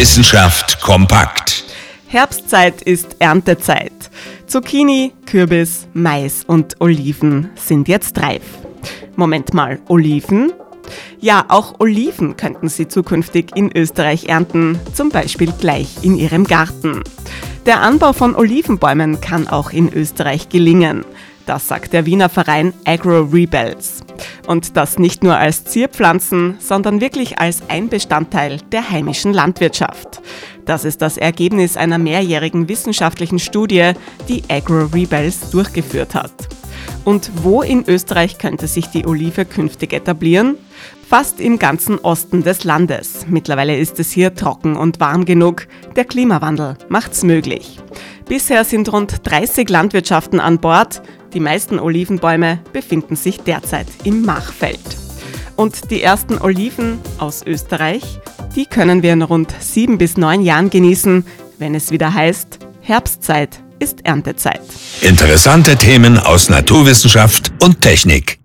Wissenschaft kompakt. Herbstzeit ist Erntezeit. Zucchini, Kürbis, Mais und Oliven sind jetzt reif. Moment mal, Oliven? Ja, auch Oliven könnten Sie zukünftig in Österreich ernten, zum Beispiel gleich in Ihrem Garten. Der Anbau von Olivenbäumen kann auch in Österreich gelingen. Das sagt der Wiener Verein Agro Rebels. Und das nicht nur als Zierpflanzen, sondern wirklich als ein Bestandteil der heimischen Landwirtschaft. Das ist das Ergebnis einer mehrjährigen wissenschaftlichen Studie, die Agro Rebels durchgeführt hat. Und wo in Österreich könnte sich die Olive künftig etablieren? Fast im ganzen Osten des Landes. Mittlerweile ist es hier trocken und warm genug. Der Klimawandel macht's möglich. Bisher sind rund 30 Landwirtschaften an Bord. Die meisten Olivenbäume befinden sich derzeit im Machfeld. Und die ersten Oliven aus Österreich, die können wir in rund sieben bis neun Jahren genießen, wenn es wieder heißt, Herbstzeit ist Erntezeit. Interessante Themen aus Naturwissenschaft und Technik.